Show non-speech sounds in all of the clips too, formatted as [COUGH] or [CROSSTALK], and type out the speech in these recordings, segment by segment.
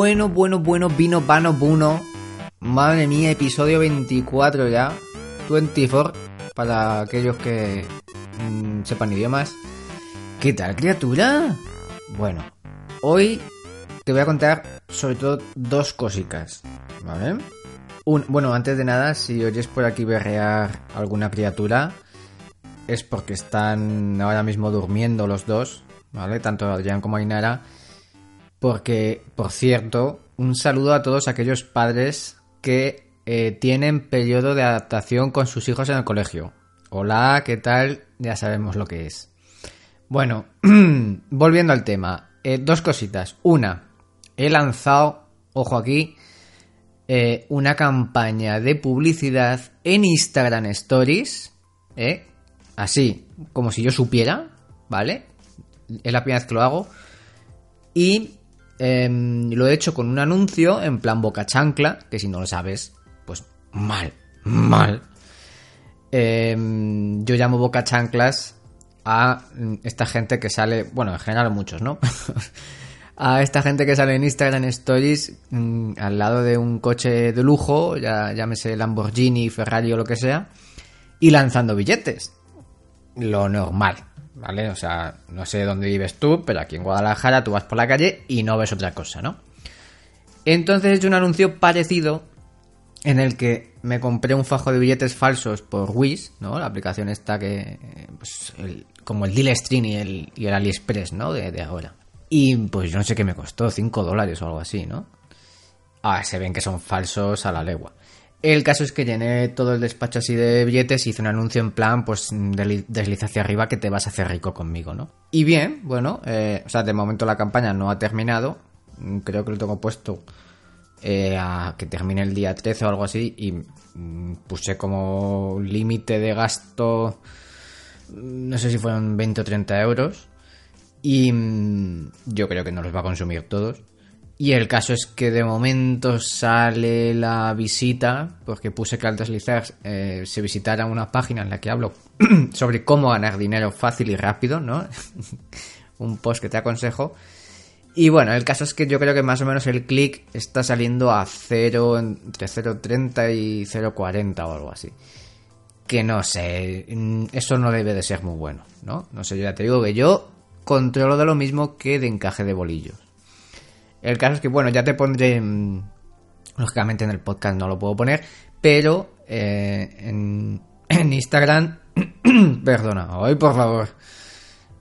Bueno, bueno, bueno, vino, vano, buno. Madre mía, episodio 24 ya. 24 para aquellos que mm, sepan idiomas. ¿Qué tal, criatura? Bueno, hoy te voy a contar sobre todo dos cositas, ¿vale? Bueno, antes de nada, si oyes por aquí berrear alguna criatura, es porque están ahora mismo durmiendo los dos, ¿vale? Tanto Adrián como Ainara. Porque, por cierto, un saludo a todos aquellos padres que eh, tienen periodo de adaptación con sus hijos en el colegio. Hola, ¿qué tal? Ya sabemos lo que es. Bueno, [CLEARS THROAT] volviendo al tema, eh, dos cositas. Una, he lanzado, ojo aquí, eh, una campaña de publicidad en Instagram Stories, así, como si yo supiera, ¿vale? Es la primera vez que lo hago. Y em, lo he hecho con un anuncio en plan boca chancla, que si no lo sabes, pues mal, mal. Em, yo llamo boca chanclas a esta gente que sale, bueno, en general muchos, ¿no? [LAUGHS] a esta gente que sale en Instagram Stories mm, al lado de un coche de lujo, ya llámese Lamborghini, Ferrari o lo que sea, y lanzando billetes. Lo normal, ¿vale? O sea, no sé dónde vives tú, pero aquí en Guadalajara tú vas por la calle y no ves otra cosa, ¿no? Entonces he hecho un anuncio parecido en el que me compré un fajo de billetes falsos por Wish, ¿no? La aplicación esta que, pues, como el Deal Stream y el, y el AliExpress, ¿no? De, de ahora. Y pues yo no sé qué me costó, 5 dólares o algo así, ¿no? Ah, se ven que son falsos a la legua. El caso es que llené todo el despacho así de billetes y hice un anuncio en plan, pues desliza hacia arriba que te vas a hacer rico conmigo, ¿no? Y bien, bueno, eh, o sea, de momento la campaña no ha terminado. Mm, Creo que lo tengo puesto eh, a que termine el día 13 o algo así y mm, puse como límite de gasto, mm, no sé si fueron 20 o 30 euros. Y yo creo que no los va a consumir todos. Y el caso es que de momento sale la visita, porque puse que al deslizar eh, se visitara una página en la que hablo [CLEARS THROAT] sobre cómo ganar dinero fácil y rápido, ¿no? [LAUGHS] Un post que te aconsejo. Y bueno, el caso es que yo creo que más o menos el click está saliendo a 0, entre 0.30 y 0.40 o algo así. Que no sé, mm, eso no debe de ser muy bueno, ¿no? No sé, yo ya te digo que yo controlo de lo mismo que de encaje de bolillos. El caso es que, bueno, ya te pondré. Lógicamente en el podcast no lo puedo poner, pero eh, en, [CLEARS THROAT] Instagram. [CLEARS THROAT] perdona, ay, por favor.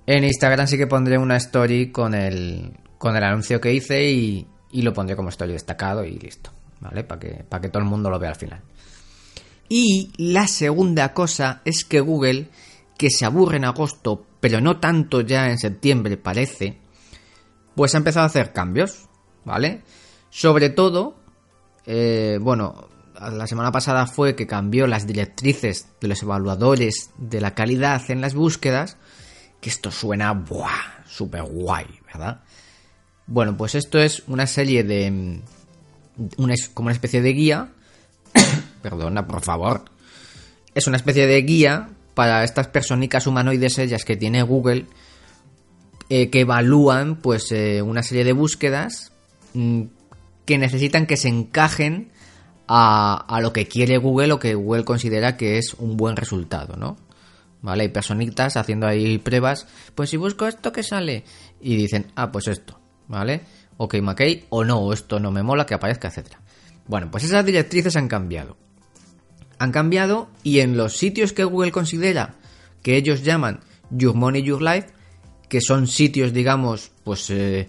En Instagram sí que pondré una story con el, con el anuncio que hice y, y lo pondré como story destacado y listo, ¿vale? Para que, para que todo el mundo lo vea al final. Y la segunda cosa es que Google, que se aburre en agosto, pero no tanto ya en septiembre parece, pues ha empezado a hacer cambios, ¿vale? Sobre todo, eh, bueno, la semana pasada fue que cambió las directrices de los evaluadores de la calidad en las búsquedas, que esto suena, ¡buah! Súper guay, ¿verdad? Bueno, pues esto es una serie de... mm, Una, como una especie de guía. [COUGHS] Perdona, por favor. Es una especie de guía para estas personicas humanoides ellas que tiene Google eh, que evalúan pues eh, una serie de búsquedas que necesitan que se encajen a, lo que quiere Google o que Google considera que es un buen resultado, ¿no? ¿Vale? Hay personitas haciendo ahí pruebas, pues si busco esto que sale y dicen, ah, pues esto, ¿vale? Ok, McKay, o no, esto no me mola que aparezca, etcétera. Bueno, pues esas directrices han cambiado. Han cambiado y en los sitios que Google considera que ellos llaman Your Money, Your Life, que son sitios, digamos, pues eh,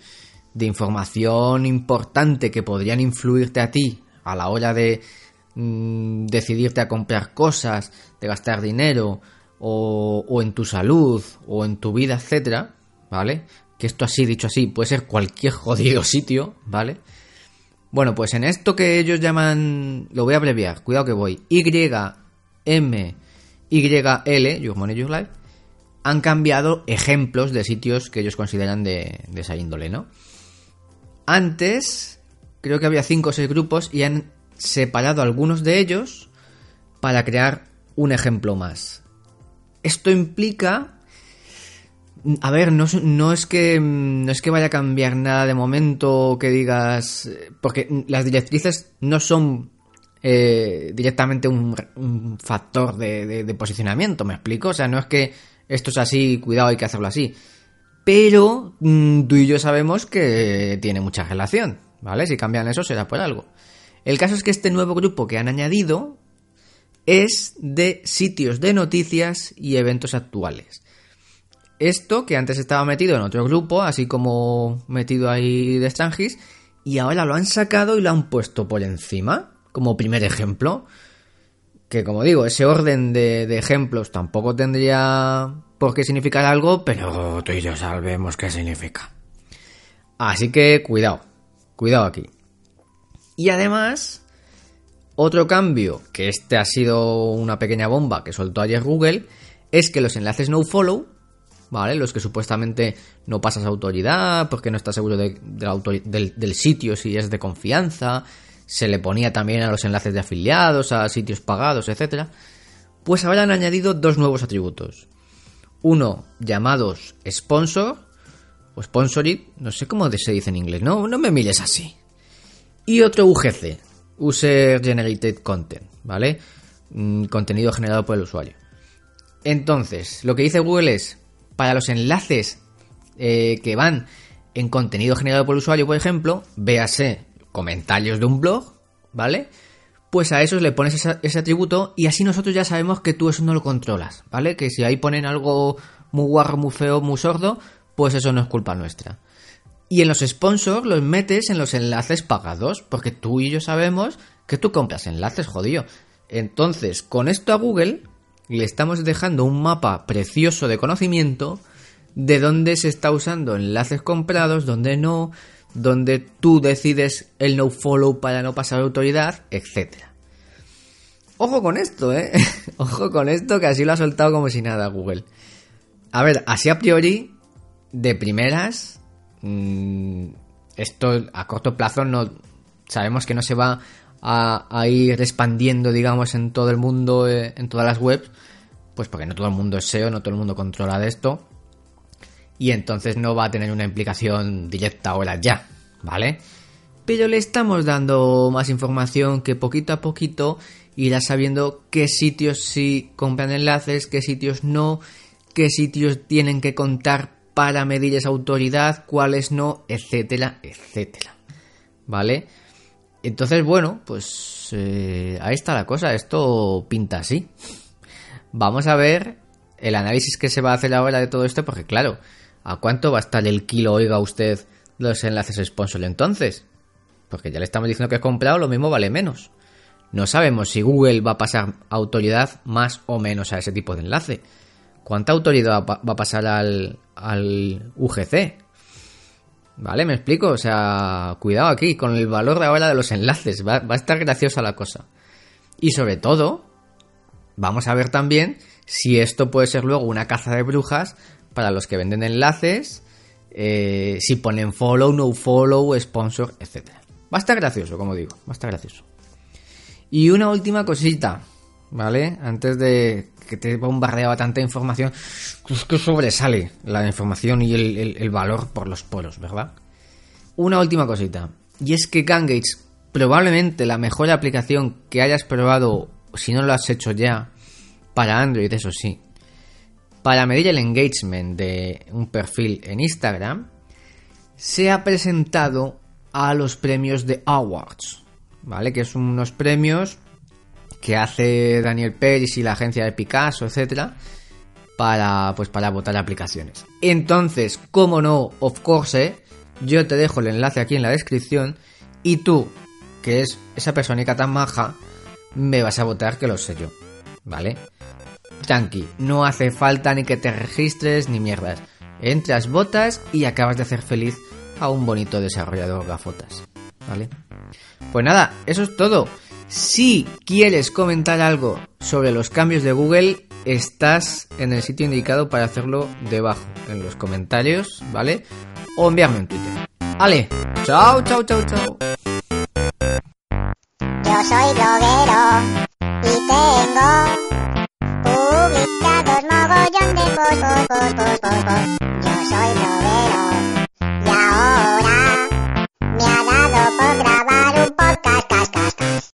de información importante que podrían influirte a ti a la hora de mm, decidirte a comprar cosas, de gastar dinero, o, o en tu salud, o en tu vida, etcétera, ¿vale? Que esto así, dicho así, puede ser cualquier [LAUGHS] jodido sitio, ¿vale? Bueno, pues en esto que ellos llaman, lo voy a abreviar, cuidado que voy, Y, M, Y, L, Your Money, Your Life, han cambiado ejemplos de sitios que ellos consideran de, de esa índole, ¿no? Antes, creo que había cinco o seis grupos y han separado algunos de ellos para crear un ejemplo más. Esto implica A ver, no, es que no es que vaya a cambiar nada de momento que digas. Porque las directrices no son eh, directamente un, factor de, de, posicionamiento, ¿me explico? O sea, no es que esto es así, cuidado, hay que hacerlo así. Pero mm, tú y yo sabemos que tiene mucha relación, ¿vale? Si cambian eso será por algo. El caso es que este nuevo grupo que han añadido es de sitios de noticias y eventos actuales. Esto que antes estaba metido en otro grupo, así como metido ahí de Strangis, y ahora lo han sacado y lo han puesto por encima, como primer ejemplo. Que como digo, ese orden de, ejemplos tampoco tendría por qué significar algo, pero tú y yo sabemos qué significa. Así que cuidado, cuidado aquí. Y además, otro cambio, que este ha sido una pequeña bomba que soltó ayer Google, es que los enlaces no follow, ¿vale? Los que supuestamente no pasas autoridad porque no estás seguro del, del, sitio si es de confianza, se le ponía también a los enlaces de afiliados, a sitios pagados, etc. Pues ahora han añadido dos nuevos atributos. Uno llamados sponsor o sponsored, no sé cómo se dice en inglés, no, no me mires así. Y otro UGC, User Generated Content, ¿vale? Mm, contenido generado por el usuario. Entonces, lo que dice Google es, para los enlaces eh, que van en contenido generado por el usuario, por ejemplo, véase comentarios de un blog, ¿vale? Pues a esos le pones ese atributo y así nosotros ya sabemos que tú eso no lo controlas, ¿vale? Que si ahí ponen algo muy guarro, muy feo, muy sordo, pues eso no es culpa nuestra. Y en los sponsors los metes en los enlaces pagados, porque tú y yo sabemos que tú compras enlaces, jodido. Entonces, con esto a Google le estamos dejando un mapa precioso de conocimiento de dónde se está usando enlaces comprados, dónde no, donde tú decides el no follow para no pasar autoridad, etc. Ojo con esto, ¿eh? [LAUGHS] Ojo con esto que así lo ha soltado como si nada Google. A ver, así a priori, de primeras, mm, esto a corto plazo no sabemos que no se va a, ir expandiendo, digamos, en todo el mundo, eh, en todas las webs, pues porque no todo el mundo es SEO, no todo el mundo controla de esto y entonces no va a tener una implicación directa ahora ya, ¿vale? Pero le estamos dando más información que poquito a poquito irá sabiendo qué sitios sí compran enlaces, qué sitios no, qué sitios tienen que contar para medir esa autoridad, cuáles no, etcétera, etcétera. ¿Vale? Entonces, bueno, pues eh, ahí está la cosa, esto pinta así. Vamos a ver el análisis que se va a hacer ahora de todo esto, porque claro, ¿A cuánto va a estar el kilo, oiga usted, los enlaces sponsor entonces? Porque ya le estamos diciendo que he comprado, lo mismo vale menos. No sabemos si Google va a pasar autoridad más o menos a ese tipo de enlace. ¿Cuánta autoridad va a pasar al, al UGC? ¿Vale? ¿Me explico? O sea, cuidado aquí con el valor de ahora de los enlaces. Va, va a estar graciosa la cosa. Y sobre todo, vamos a ver también si esto puede ser luego una caza de brujas para los que venden enlaces, eh, si ponen follow, no follow, sponsor, etc. Va a estar gracioso, como digo, va a estar gracioso. Y una última cosita, ¿vale? Antes de que te bombardeaba tanta información, pues que sobresale la información y el, valor por los poros, ¿verdad? Una última cosita, y es que Gangage, probablemente la mejor aplicación que hayas probado, si no lo has hecho ya, para Android, eso sí, para medir el engagement de un perfil en Instagram, se ha presentado a los premios de Awards, ¿vale? Que son unos premios que hace Daniel Pérez y la agencia de Picasso, etcétera, para pues para votar aplicaciones. Entonces, como no, of course, yo te dejo el enlace aquí en la descripción y tú, que es esa personita tan maja, me vas a votar que lo sé yo, ¿vale? Tranqui, no hace falta ni que te registres ni mierdas. Entras, botas y acabas de hacer feliz a un bonito desarrollador gafotas. ¿Vale? Pues nada, eso es todo. Si quieres comentar algo sobre los cambios de Google, estás en el sitio indicado para hacerlo debajo, en los comentarios, ¿vale? O enviarme en Twitter. ¡Ale! ¡Chao, chao, chao, chao! ポイポイポイポイ。女